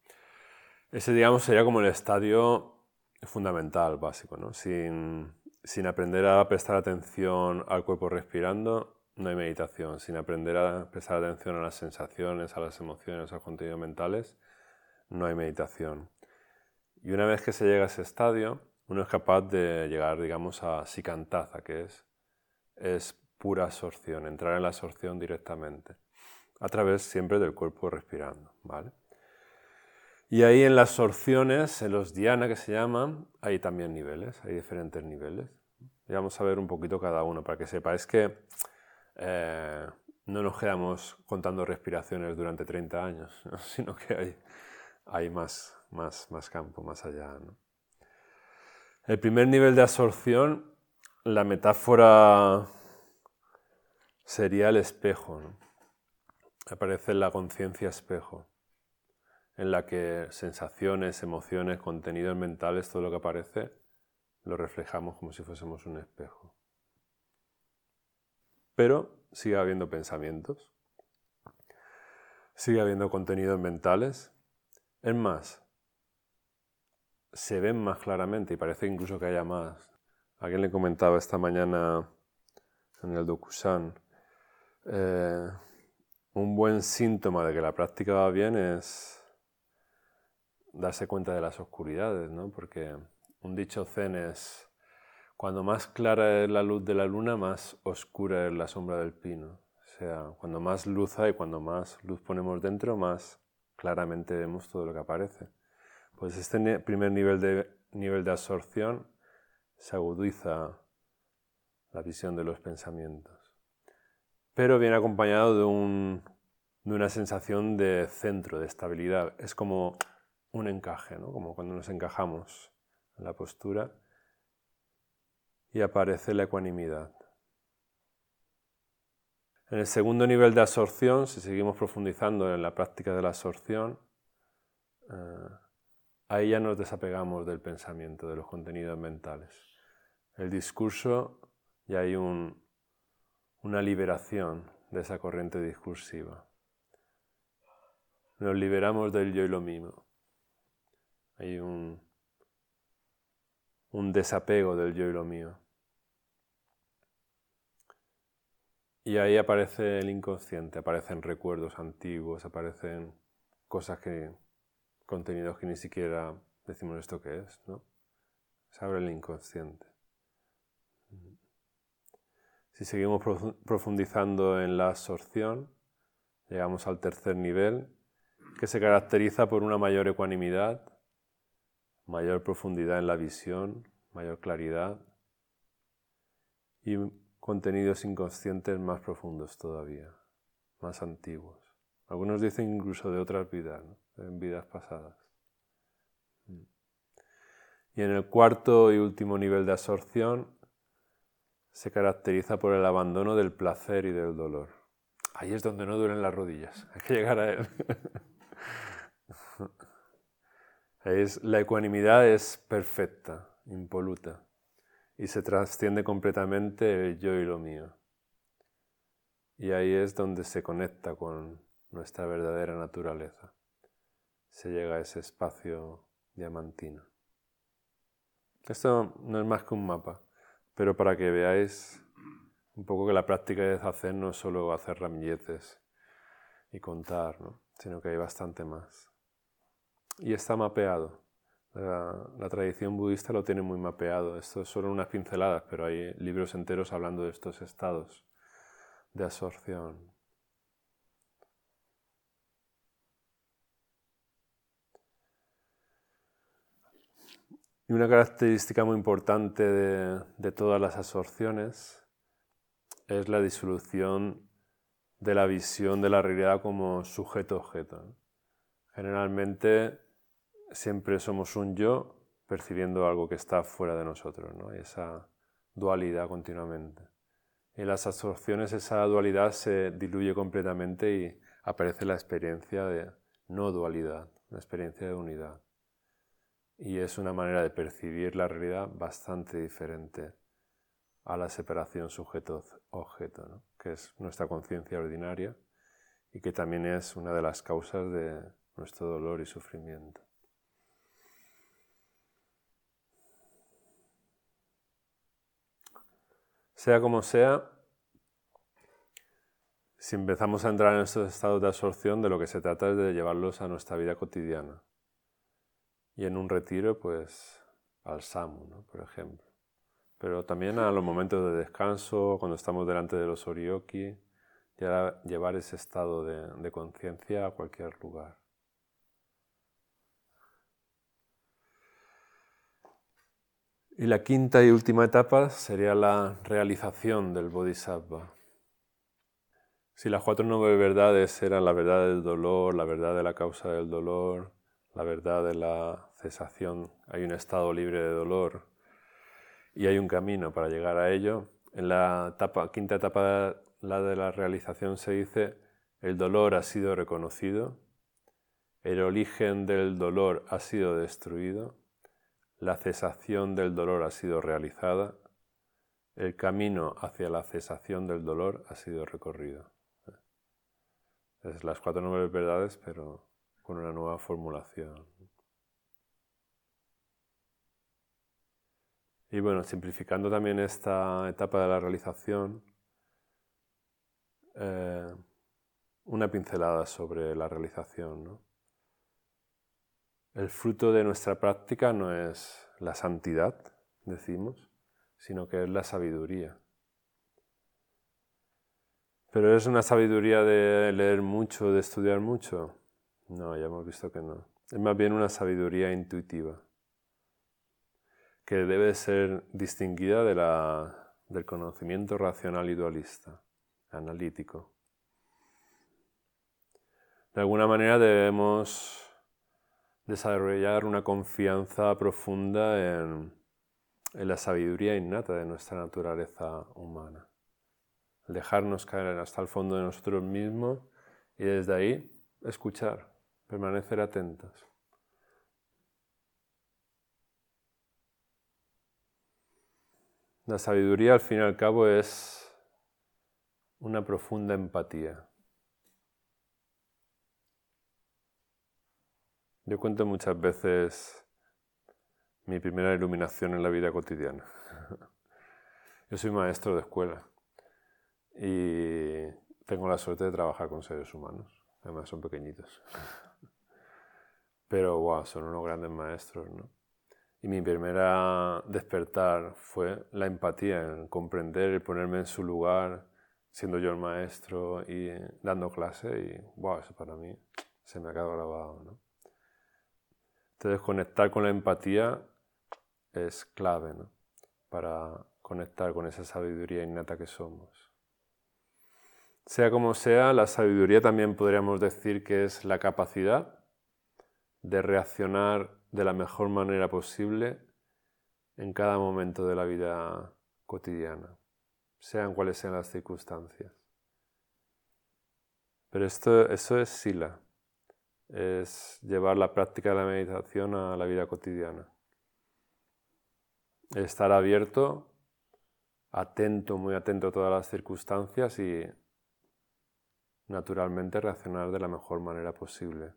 Ese, digamos, sería como el estadio fundamental, básico, ¿no? Sin, sin aprender a prestar atención al cuerpo respirando, no hay meditación. Sin aprender a prestar atención a las sensaciones, a las emociones, a los contenidos mentales, no hay meditación. Y una vez que se llega a ese estadio, uno es capaz de llegar, digamos, a sicantaza, que es, es pura absorción, entrar en la absorción directamente, a través siempre del cuerpo respirando, ¿vale? Y ahí en las absorciones, en los diana que se llaman, hay también niveles, hay diferentes niveles. Y vamos a ver un poquito cada uno para que sepáis que eh, no nos quedamos contando respiraciones durante 30 años, sino que hay, hay más, más, más campo más allá. El primer nivel de absorción, la metáfora sería el espejo. Aparece la conciencia espejo en la que sensaciones, emociones, contenidos mentales, todo lo que aparece, lo reflejamos como si fuésemos un espejo. Pero sigue habiendo pensamientos, sigue habiendo contenidos mentales. Es más, se ven más claramente y parece incluso que haya más. Alguien le comentaba esta mañana en el Dokusan, eh, un buen síntoma de que la práctica va bien es darse cuenta de las oscuridades, ¿no? Porque un dicho zen es, cuando más clara es la luz de la luna, más oscura es la sombra del pino. O sea, cuando más luz hay, cuando más luz ponemos dentro, más claramente vemos todo lo que aparece. Pues este primer nivel de, nivel de absorción se agudiza la visión de los pensamientos. Pero viene acompañado de, un, de una sensación de centro, de estabilidad. Es como un encaje, ¿no? como cuando nos encajamos en la postura y aparece la ecuanimidad. En el segundo nivel de absorción, si seguimos profundizando en la práctica de la absorción, eh, ahí ya nos desapegamos del pensamiento, de los contenidos mentales. El discurso ya hay una liberación de esa corriente discursiva. Nos liberamos del yo y lo mismo. Hay un, un desapego del yo y lo mío. Y ahí aparece el inconsciente, aparecen recuerdos antiguos, aparecen cosas que, contenidos que ni siquiera decimos esto que es, ¿no? Se abre el inconsciente. Si seguimos profundizando en la absorción, llegamos al tercer nivel, que se caracteriza por una mayor ecuanimidad, mayor profundidad en la visión, mayor claridad y contenidos inconscientes más profundos todavía, más antiguos. Algunos dicen incluso de otras vidas, en vidas pasadas. Y en el cuarto y último nivel de absorción se caracteriza por el abandono del placer y del dolor. Ahí es donde no duelen las rodillas, hay que llegar a él. La ecuanimidad es perfecta, impoluta, y se trasciende completamente el yo y lo mío. Y ahí es donde se conecta con nuestra verdadera naturaleza. Se llega a ese espacio diamantino. Esto no es más que un mapa, pero para que veáis un poco que la práctica de hacer no es solo hacer ramilletes y contar, sino que hay bastante más. Y está mapeado. La, la, tradición budista lo tiene muy mapeado. Esto es solo unas pinceladas, pero hay libros enteros hablando de estos estados de absorción. Y una característica muy importante de, todas las absorciones es la disolución de la visión de la realidad como sujeto-objeto. Generalmente siempre somos un yo percibiendo algo que está fuera de nosotros, ¿no? esa dualidad continuamente. En las absorciones esa dualidad se diluye completamente y aparece la experiencia de no dualidad, la experiencia de unidad y es una manera de percibir la realidad bastante diferente a la separación sujeto-objeto, que es nuestra conciencia ordinaria y que también es una de las causas de nuestro dolor y sufrimiento. Sea como sea, si empezamos a entrar en estos estados de absorción, de lo que se trata es de llevarlos a nuestra vida cotidiana y en un retiro, pues al Samu, por ejemplo. Pero también a los momentos de descanso, cuando estamos delante de los orioki, llevar ese estado de, de conciencia a cualquier lugar. Y la quinta y última etapa sería la realización del Bodhisattva. Si las cuatro nueve verdades eran la verdad del dolor, la verdad de la causa del dolor, la verdad de la cesación, hay un estado libre de dolor y hay un camino para llegar a ello. En la quinta etapa, la de la realización, se dice, el dolor ha sido reconocido, el origen del dolor ha sido destruido, la cesación del dolor ha sido realizada, el camino hacia la cesación del dolor ha sido recorrido. Es las cuatro nueve verdades, pero con una nueva formulación. Y bueno, simplificando también esta etapa de la realización, eh, una pincelada sobre la realización. El fruto de nuestra práctica no es la santidad, decimos, sino que es la sabiduría. Pero es una sabiduría de leer mucho, de estudiar mucho. No, ya hemos visto que no. Es más bien una sabiduría intuitiva, que debe ser distinguida de la, del conocimiento racional y dualista, analítico. De alguna manera debemos desarrollar una confianza profunda en, en la sabiduría innata de nuestra naturaleza humana. Dejarnos caer hasta el fondo de nosotros mismos y desde ahí escuchar permanecer atentos. La sabiduría al fin y al cabo es una profunda empatía. Yo cuento muchas veces mi primera iluminación en la vida cotidiana. Yo soy maestro de escuela y tengo la suerte de trabajar con seres humanos. Además son pequeñitos. Pero wow, son unos grandes maestros, ¿no? Y mi primera despertar fue la empatía, en comprender, el ponerme en su lugar, siendo yo el maestro y dando clase. Y wow, eso para mí se me ha quedado grabado, ¿no? Entonces, conectar con la empatía es clave, ¿no? Para conectar con esa sabiduría innata que somos. Sea como sea, la sabiduría también podríamos decir que es la capacidad de reaccionar de la mejor manera posible en cada momento de la vida cotidiana, sean cuales sean las circunstancias. Pero esto, eso es sila, es llevar la práctica de la meditación a la vida cotidiana. Estar abierto, atento, muy atento a todas las circunstancias y naturalmente reaccionar de la mejor manera posible.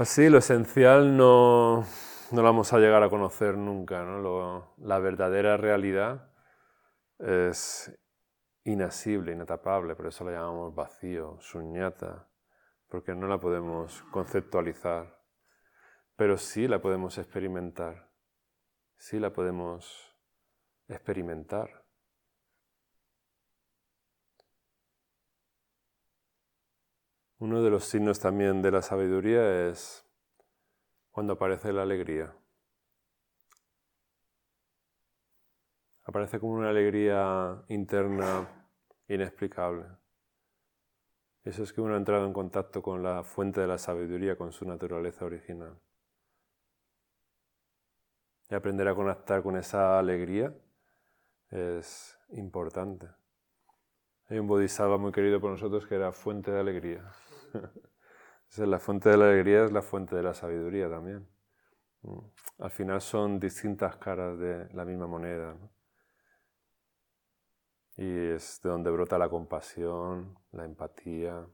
Así, lo esencial no, no vamos a llegar a conocer nunca. ¿no? la verdadera realidad es inasible, inatapable, por eso la llamamos vacío, suñata, porque no la podemos conceptualizar, pero sí la podemos experimentar, sí la podemos experimentar. Uno de los signos también de la sabiduría es cuando aparece la alegría. Aparece como una alegría interna inexplicable. Eso es que uno ha entrado en contacto con la fuente de la sabiduría, con su naturaleza original. Y aprender a conectar con esa alegría es importante. Hay un bodhisattva muy querido por nosotros que era fuente de alegría. La fuente de la alegría es la fuente de la sabiduría también. Mm. Al final son distintas caras de la misma moneda. Y es de donde brota la compasión, la empatía.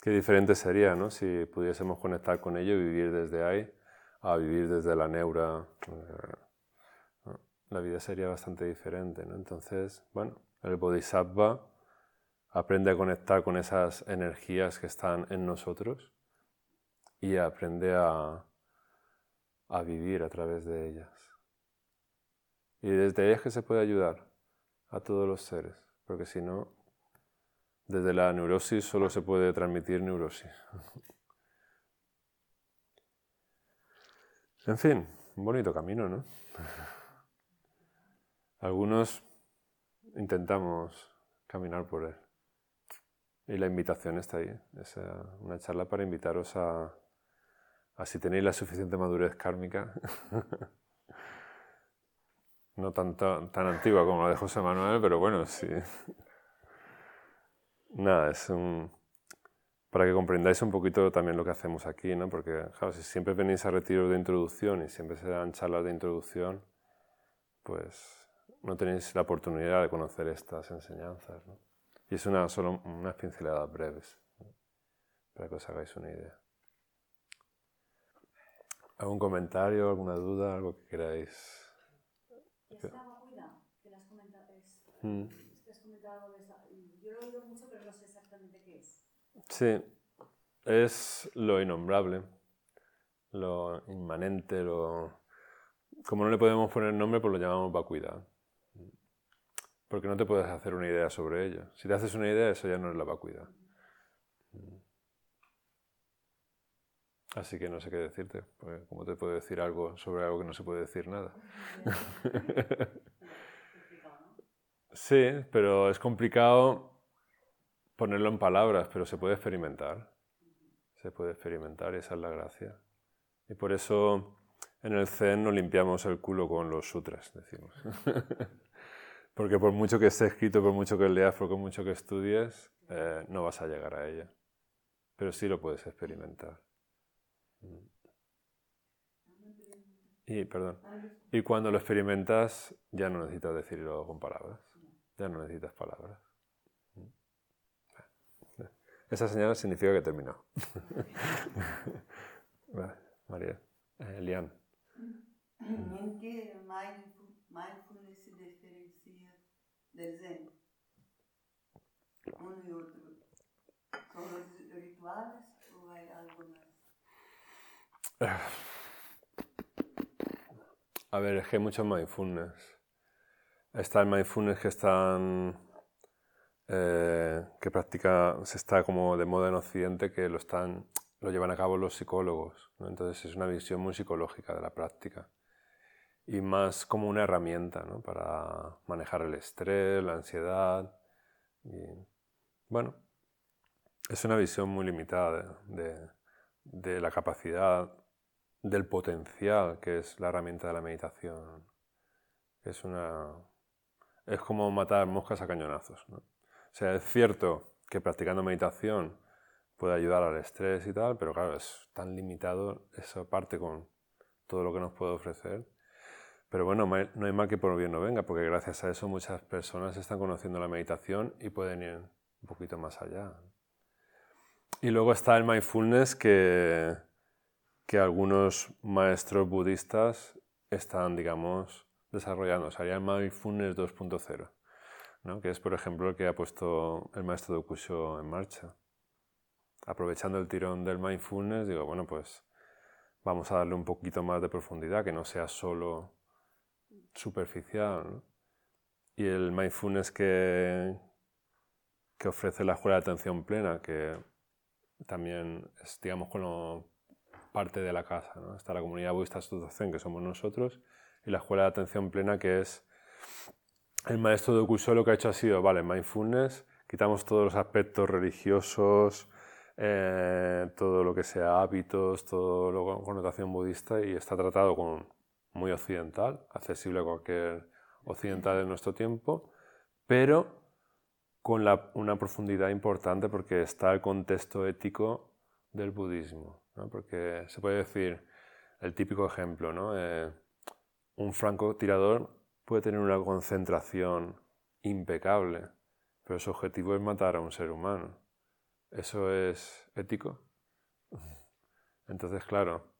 Qué diferente sería ¿no? si pudiésemos conectar con ello y vivir desde ahí a vivir desde la neura. Eh, la vida sería bastante diferente. ¿no? Entonces, bueno, el bodhisattva aprende a conectar con esas energías que están en nosotros y aprende a, a vivir a través de ellas. Y desde ellas que se puede ayudar a todos los seres, porque si no, desde la neurosis solo se puede transmitir neurosis. en fin, un bonito camino, ¿no? Algunos intentamos caminar por él. Y la invitación está ahí. Es eh, una charla para invitaros a, a si tenéis la suficiente madurez kármica, no tan, tan, antigua como la de José Manuel, pero bueno, sí. Nada, es un, para que comprendáis un poquito también lo que hacemos aquí, ¿no? Porque, claro, si siempre venís a retiros de introducción y siempre se dan charlas de introducción, pues no tenéis la oportunidad de conocer estas enseñanzas. Y es una, solo unas pinceladas breves, para que os hagáis una idea. ¿Algún comentario, alguna duda, algo que queráis?
Esta vacuidad que las has comentado, yo lo he oído mucho, pero no sé exactamente qué es.
Sí, es lo innombrable, lo inmanente, lo... Como no le podemos poner nombre, pues lo llamamos vacuidad porque no te puedes hacer una idea sobre ella. Si te haces una idea, eso ya no es la vacuidad. Así que no sé qué decirte, porque ¿cómo te puedo decir algo sobre algo que no se puede decir nada? sí, pero es complicado ponerlo en palabras, pero se puede experimentar. Se puede experimentar y esa es la gracia. Y por eso en el Zen no limpiamos el culo con los sutras, decimos. Porque por mucho que esté escrito, por mucho que leas, por mucho que estudies, eh, no vas a llegar a ella. Pero sí lo puedes experimentar. Y, perdón, y cuando lo experimentas ya no necesitas decirlo con palabras, ya no necesitas palabras. Esa señal significa que he terminado. María, eh, Lian.
¿En qué mindfulness se diferencia del Zen? Uno y otro. ¿Son los rituales o hay algo más?
A ver, es que hay muchos mindfulness. Está el mindfulness que están eh, que practica, se está como de moda en Occidente, que lo, están, lo llevan a cabo los psicólogos. Entonces es una visión muy psicológica de la práctica y más como una herramienta ¿no? para manejar el estrés, la ansiedad. Y, bueno, es una visión muy limitada de, de, la capacidad, del potencial que es la herramienta de la meditación. Es, una, es como matar moscas a cañonazos. ¿no? O sea, es cierto que practicando meditación puede ayudar al estrés y tal, pero claro, es tan limitado esa parte con todo lo que nos puede ofrecer. Pero bueno, no hay mal que por bien no venga, porque gracias a eso muchas personas están conociendo la meditación y pueden ir un poquito más allá. Y luego está el mindfulness que, que algunos maestros budistas están, digamos, desarrollando. Sería el mindfulness 2.0 que es por ejemplo el que ha puesto el maestro de Okusho en marcha. Aprovechando el tirón del mindfulness, digo, bueno, pues vamos a darle un poquito más de profundidad, que no sea solo superficial. Y el mindfulness que, que ofrece la Escuela de Atención Plena, que también es, digamos, como parte de la casa. Está la comunidad budista Zen, que somos nosotros, y la Escuela de Atención Plena, que es el maestro de Okusho lo que ha hecho ha sido, vale, mindfulness, quitamos todos los aspectos religiosos, eh, todo lo que sea hábitos, todo lo con connotación budista y está tratado con muy occidental, accesible a cualquier occidental de nuestro tiempo, pero con una profundidad importante porque está el contexto ético del budismo. Porque se puede decir, el típico ejemplo, ¿no? Eh, un francotirador puede tener una concentración impecable, pero su objetivo es matar a un ser humano. ¿Eso es ético? Entonces, claro,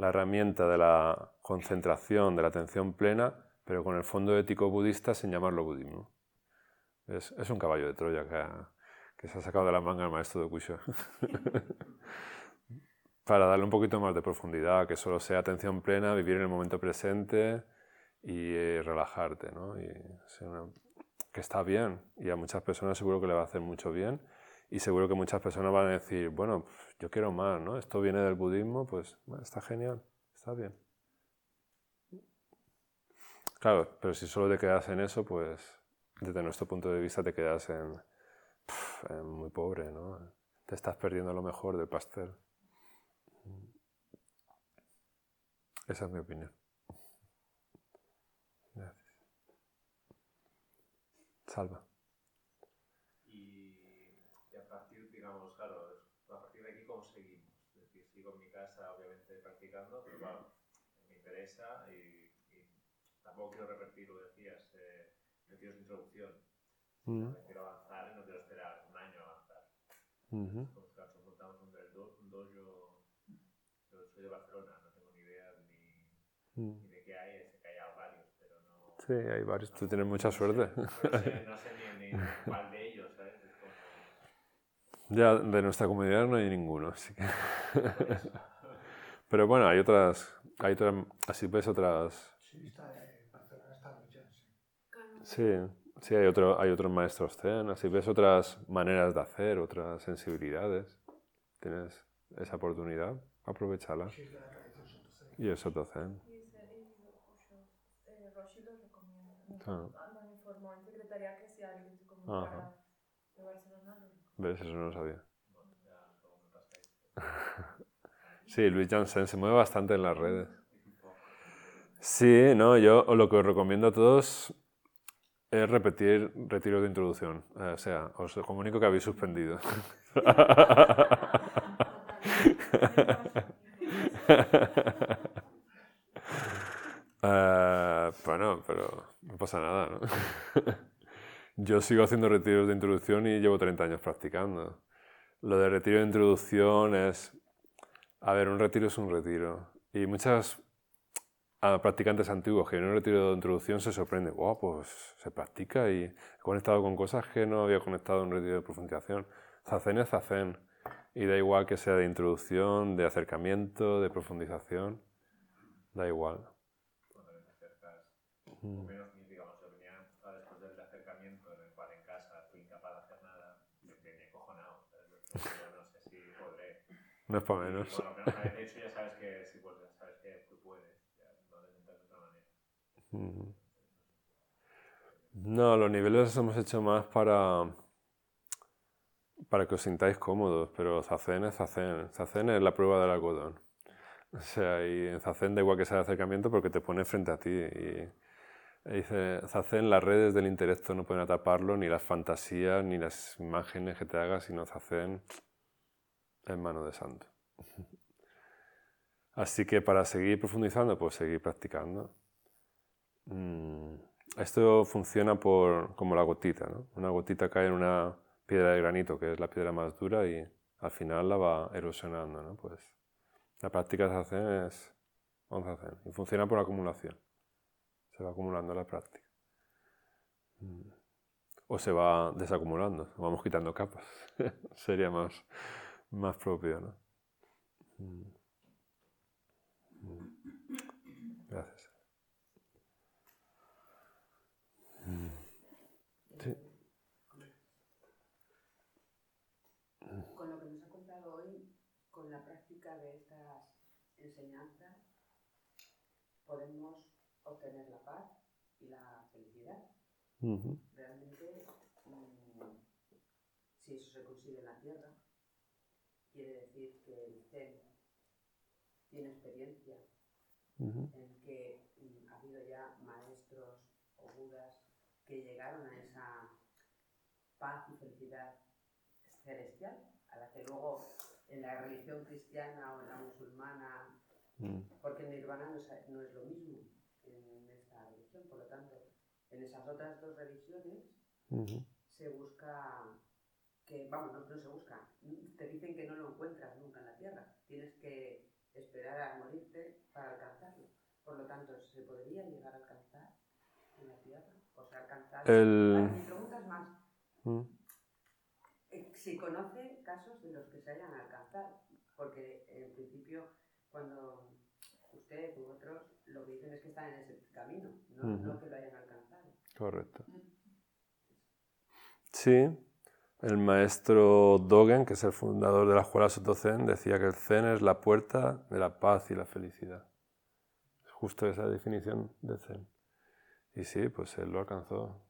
la herramienta de la concentración, de la atención plena, pero con el fondo ético budista sin llamarlo budismo. Es, un caballo de Troya que, se ha sacado de la manga el maestro de Kusho. Para darle un poquito más de profundidad, que solo sea atención plena, vivir en el momento presente, y eh, relajarte, que está bien y a muchas personas seguro que le va a hacer mucho bien y seguro que muchas personas van a decir, bueno, yo quiero más, ¿no? Esto viene del budismo, pues está genial, está bien. Claro, pero si solo te quedas en eso, pues desde nuestro punto de vista te quedas en, muy pobre, ¿no? Te estás perdiendo lo mejor del pastel. Esa es mi opinión. salva.
Y, a partir, digamos, claro, a partir de aquí, ¿cómo seguimos? Es decir, sigo en mi casa, obviamente, practicando, pero claro, me interesa y, tampoco quiero repetir lo que decías, eh, no quiero su introducción. Mm. quiero avanzar y no quiero esperar un año a avanzar. Uh -huh. Pues, claro, montamos un, do, un dojo, yo soy de Barcelona, no tengo ni idea ni, mm. ni de qué hay,
Sí, hay varios. Tú tienes mucha suerte.
No sé, no sé ni, ni, cuál de ellos.
Ya, de nuestra comunidad no hay ninguno, así que... Pero bueno, hay otras, hay otras, así ves otras...
Sí, está en Barcelona, está mucho,
sí. Hay, otro, hay otros maestros zen, así ves otras maneras de hacer, otras sensibilidades. Tienes esa oportunidad, aprovechala. Y el Soto Zen.
Ah. Me informó en secretaría que si alguien se comunicara de Barcelona.
¿Ves? Eso no lo sabía. Sí, Luis Jansen se mueve bastante en las redes. Sí, no, yo lo que os recomiendo a todos es repetir retiros de introducción. Eh, o sea, os comunico que habéis suspendido. uh, bueno, pero no pasa nada, ¿no? yo sigo haciendo retiros de introducción y llevo 30 años practicando. Lo de retiro de introducción es, a ver, un retiro es un retiro. Y muchas a practicantes antiguos que en un retiro de introducción se sorprende, wow, pues se practica y he conectado con cosas que no había conectado en un retiro de profundización. Zazen es zazen y da igual que sea de introducción, de acercamiento, de profundización, da igual.
Cuando te acercas, mm. menos, digamos, yo venía después del acercamiento en el cual en casa fui incapaz de hacer nada, me tenía cojonado. no sé si podré.
No es para menos.
Y, bueno, pero de hecho ya sabes que si vuelves, sabes que tú puedes, ya no lo intentas de otra manera.
No, los niveles los hemos hecho más para para que os sintáis cómodos, pero Zazen es Zazen. Zazen es la prueba del algodón. O sea, y en Zazen da igual que sea el acercamiento porque te pone frente a ti. Y, dice, Zazen, las redes del intelecto no pueden ataparlo, ni las fantasías, ni las imágenes que te hagas, sino Zazen es mano de santo. Así que para seguir profundizando, pues seguir practicando. Mm, esto funciona por, como la gotita, ¿no? Una gotita cae en una piedra de granito, que es la piedra más dura, y al final la va erosionando. ¿no? Pues la práctica de Zazen es un Zazen, y funciona por acumulación. Se va acumulando la práctica. Mm. O se va desacumulando, vamos quitando capas. Sería más, más propio. ¿no? Mm. Mm. Gracias.
de estas enseñanzas podemos obtener la paz y la felicidad mm, si eso se consigue en la Tierra, quiere decir que el Zen tiene experiencia en que mm, ha habido ya maestros o budas que llegaron a esa paz y felicidad celestial, a la que luego en la religión cristiana o en la musulmana, mm. porque el nirvana no es, no es, lo mismo en esta religión, por lo tanto, en esas otras dos religiones se busca que, vamos, no, no, se busca, te dicen que no lo encuentras nunca en la tierra, tienes que esperar a morirte para alcanzarlo. Por lo tanto, ¿se podría llegar a alcanzar en la tierra? O sea, alcanzar...
El...
Mi pregunta es más. Mm si conoce casos de los que se hayan alcanzado, porque en principio cuando usted u otros lo que dicen es que están en ese camino, no, que lo hayan alcanzado.
Correcto. Sí, el maestro Dogen, que es el fundador de la escuela Soto Zen, decía que el Zen es la puerta de la paz y la felicidad. Justo esa definición de Zen. Y sí, pues él lo alcanzó,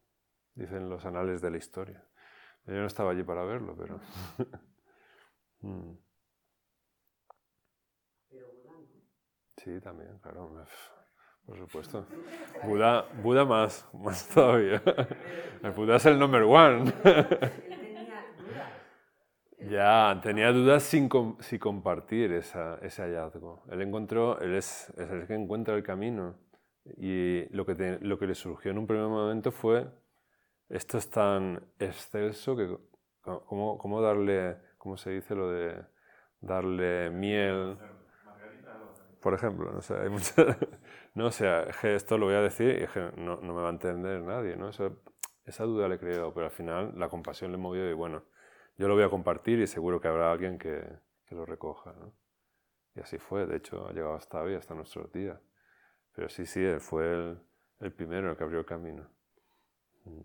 dicen los anales de la historia. Yo no estaba allí para verlo, pero... Mm. Sí, también, claro, por supuesto. Buda, Buda más, más todavía. El Buda es el number one. Ya, tenía dudas sin, sin compartir esa, ese hallazgo. Él encontró, él es, es, el que encuentra el camino. Y lo que, lo que le surgió en un primer momento fue esto es tan excelso que ¿cómo, cómo darle, cómo se dice lo de darle miel? Por ejemplo, no sé, hay no, o sea, esto lo voy a decir y no, no, me va a entender nadie, ¿no? esa duda le he creado, pero al final la compasión le movió y bueno, yo lo voy a compartir y seguro que habrá alguien que, que lo recoja. Y así fue, de hecho ha llegado hasta hoy, hasta nuestros días. Pero sí, sí, fue el, el primero el que abrió el camino. Mm.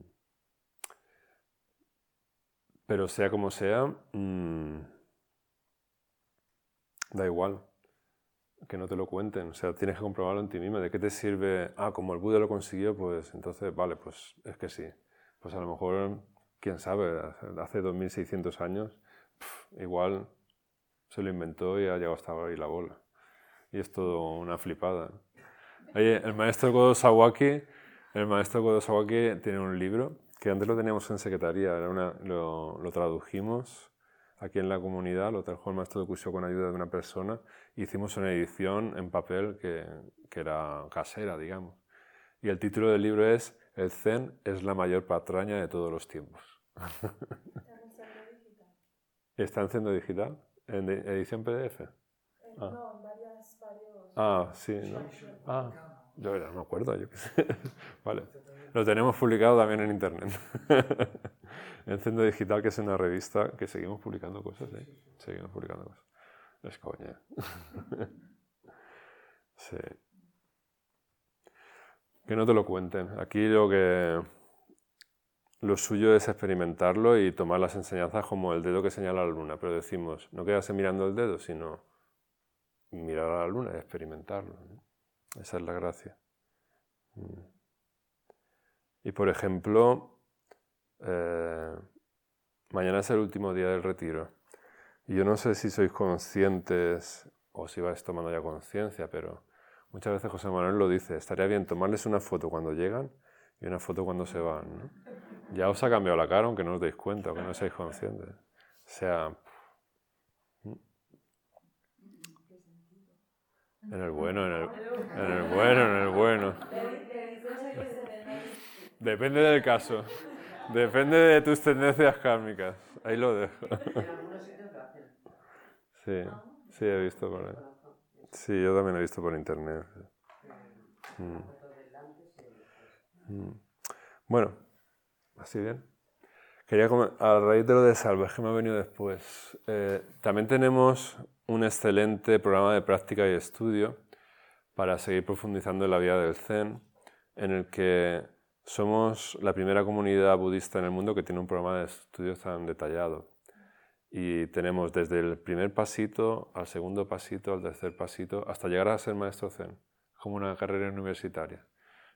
Pero sea como sea, mm, da igual que no te lo cuenten. O sea, tienes que comprobarlo en ti mismo. ¿De qué te sirve? Ah, como el Buda lo consiguió, pues entonces, vale, pues es que sí. Pues a lo mejor, quién sabe, hace 2600 años, igual se lo inventó y ha llegado hasta ahí la bola. Y es todo una flipada. Oye, el maestro Godo Sawaki, el maestro Godo Sawaki tiene un libro que antes lo teníamos en secretaría, lo, tradujimos aquí en la comunidad, lo trajo el maestro de Cusio con ayuda de una persona, hicimos una edición en papel que, que era casera, digamos. Y el título del libro es el Zen es la mayor patraña de todos los tiempos. ¿Está en Zen digital? ¿En edición PDF?
Eh,
ah.
No, en varias, varios...
Ah, sí, ¿no? Ah, yo no me acuerdo, yo qué sé. Vale. Lo tenemos publicado también en internet. en Centro Digital, que es una revista que seguimos publicando cosas, ¿eh? Seguimos publicando cosas. Es coña. sí. Que no te lo cuenten. Aquí lo que lo suyo es experimentarlo y tomar las enseñanzas como el dedo que señala la luna, pero decimos, no quedarse mirando el dedo, sino mirar a la luna y experimentarlo. Esa es la gracia. Mm. Y por ejemplo, eh, mañana es el último día del retiro. Y yo no sé si sois conscientes o si vais tomando ya conciencia, pero muchas veces José Manuel lo dice, estaría bien tomarles una foto cuando llegan y una foto cuando se van. Ya os ha cambiado la cara aunque no os deis cuenta, aunque no seáis conscientes. O sea, En el bueno, en el, en el bueno, en el bueno. Depende del caso. Depende de tus tendencias kármicas. Ahí lo dejo. Sí, sí, he visto por ahí. Sí, yo también he visto por internet. Mm. Mm. Bueno, así bien. Quería a raíz de lo de Salvas que me ha venido después, eh, también tenemos un excelente programa de práctica y estudio para seguir profundizando en la vida del Zen, en el que somos la primera comunidad budista en el mundo que tiene un programa de estudio tan detallado. Y tenemos desde el primer pasito al segundo pasito, al tercer pasito, hasta llegar a ser maestro Zen, como una carrera universitaria.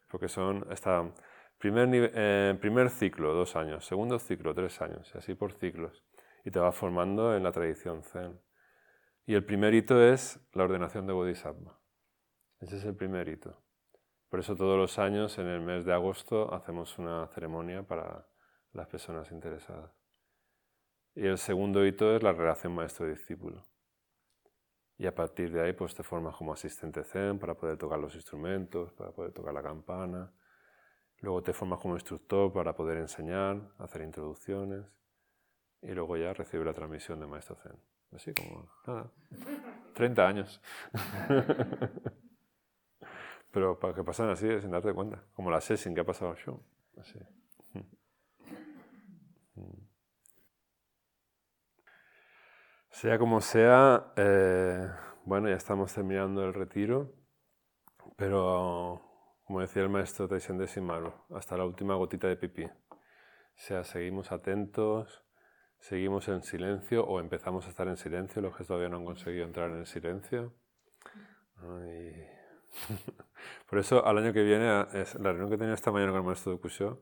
Porque son, está primer, eh, primer ciclo, dos años, segundo ciclo, tres años, y así por ciclos. Y te vas formando en la tradición Zen. Y el primer hito es la ordenación de Bodhisattva. Ese es el primer hito. Por eso todos los años, en el mes de agosto, hacemos una ceremonia para las personas interesadas. Y el segundo hito es la relación maestro-discípulo. Y a partir de ahí, pues te formas como asistente Zen para poder tocar los instrumentos, para poder tocar la campana. Luego te formas como instructor para poder enseñar, hacer introducciones. Y luego ya recibes la transmisión de maestro Zen. Así como, nada, 30 años. Pero para que pasan así sin darte cuenta, como la sin que ha pasado yo. Así. Sea como sea, eh, bueno, ya estamos terminando el retiro, pero como decía el maestro Taisen de Simaru, hasta la última gotita de pipí. O sea, seguimos atentos, seguimos en silencio o empezamos a estar en silencio, los que todavía no han conseguido entrar en el silencio. Por eso, al año que viene, es la reunión que tenía esta mañana con el maestro de Cusio,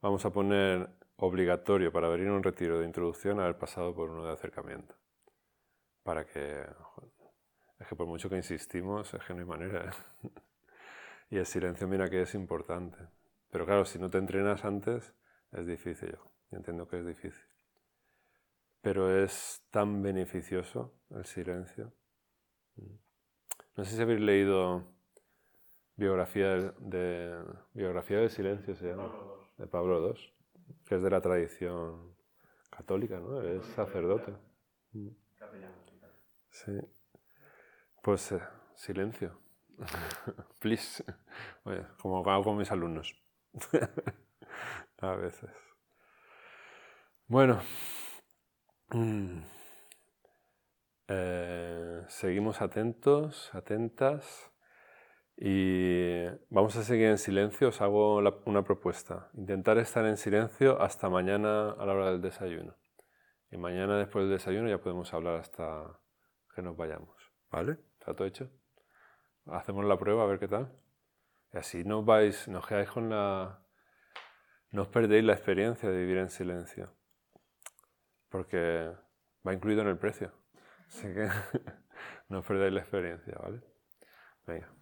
vamos a poner obligatorio para venir a un retiro de introducción haber pasado por uno de acercamiento. Para que. Es que por mucho que insistimos, es que no hay manera. ¿eh? y el silencio, mira que es importante. Pero claro, si no te entrenas antes, es difícil. Yo entiendo que es difícil pero es tan beneficioso el silencio. No sé si habéis leído biografía de, biografía del silencio se llama de Pablo II, que es de la tradición católica, ¿no? Es sacerdote. Sí. Pues eh, silencio. Please. como hago con mis alumnos. A veces. Bueno. Mm. Eh, seguimos atentos, atentas y vamos a seguir en silencio. Os hago una propuesta. Intentar estar en silencio hasta mañana a la hora del desayuno. Y mañana después del desayuno ya podemos hablar hasta que nos vayamos. ¿Vale? ¿Está todo hecho? Hacemos la prueba a ver qué tal. Y así no vais, no quedáis con la... No os perdéis la experiencia de vivir en silencio porque va incluido en el precio. Así que no os perdáis la experiencia, ¿vale? Venga.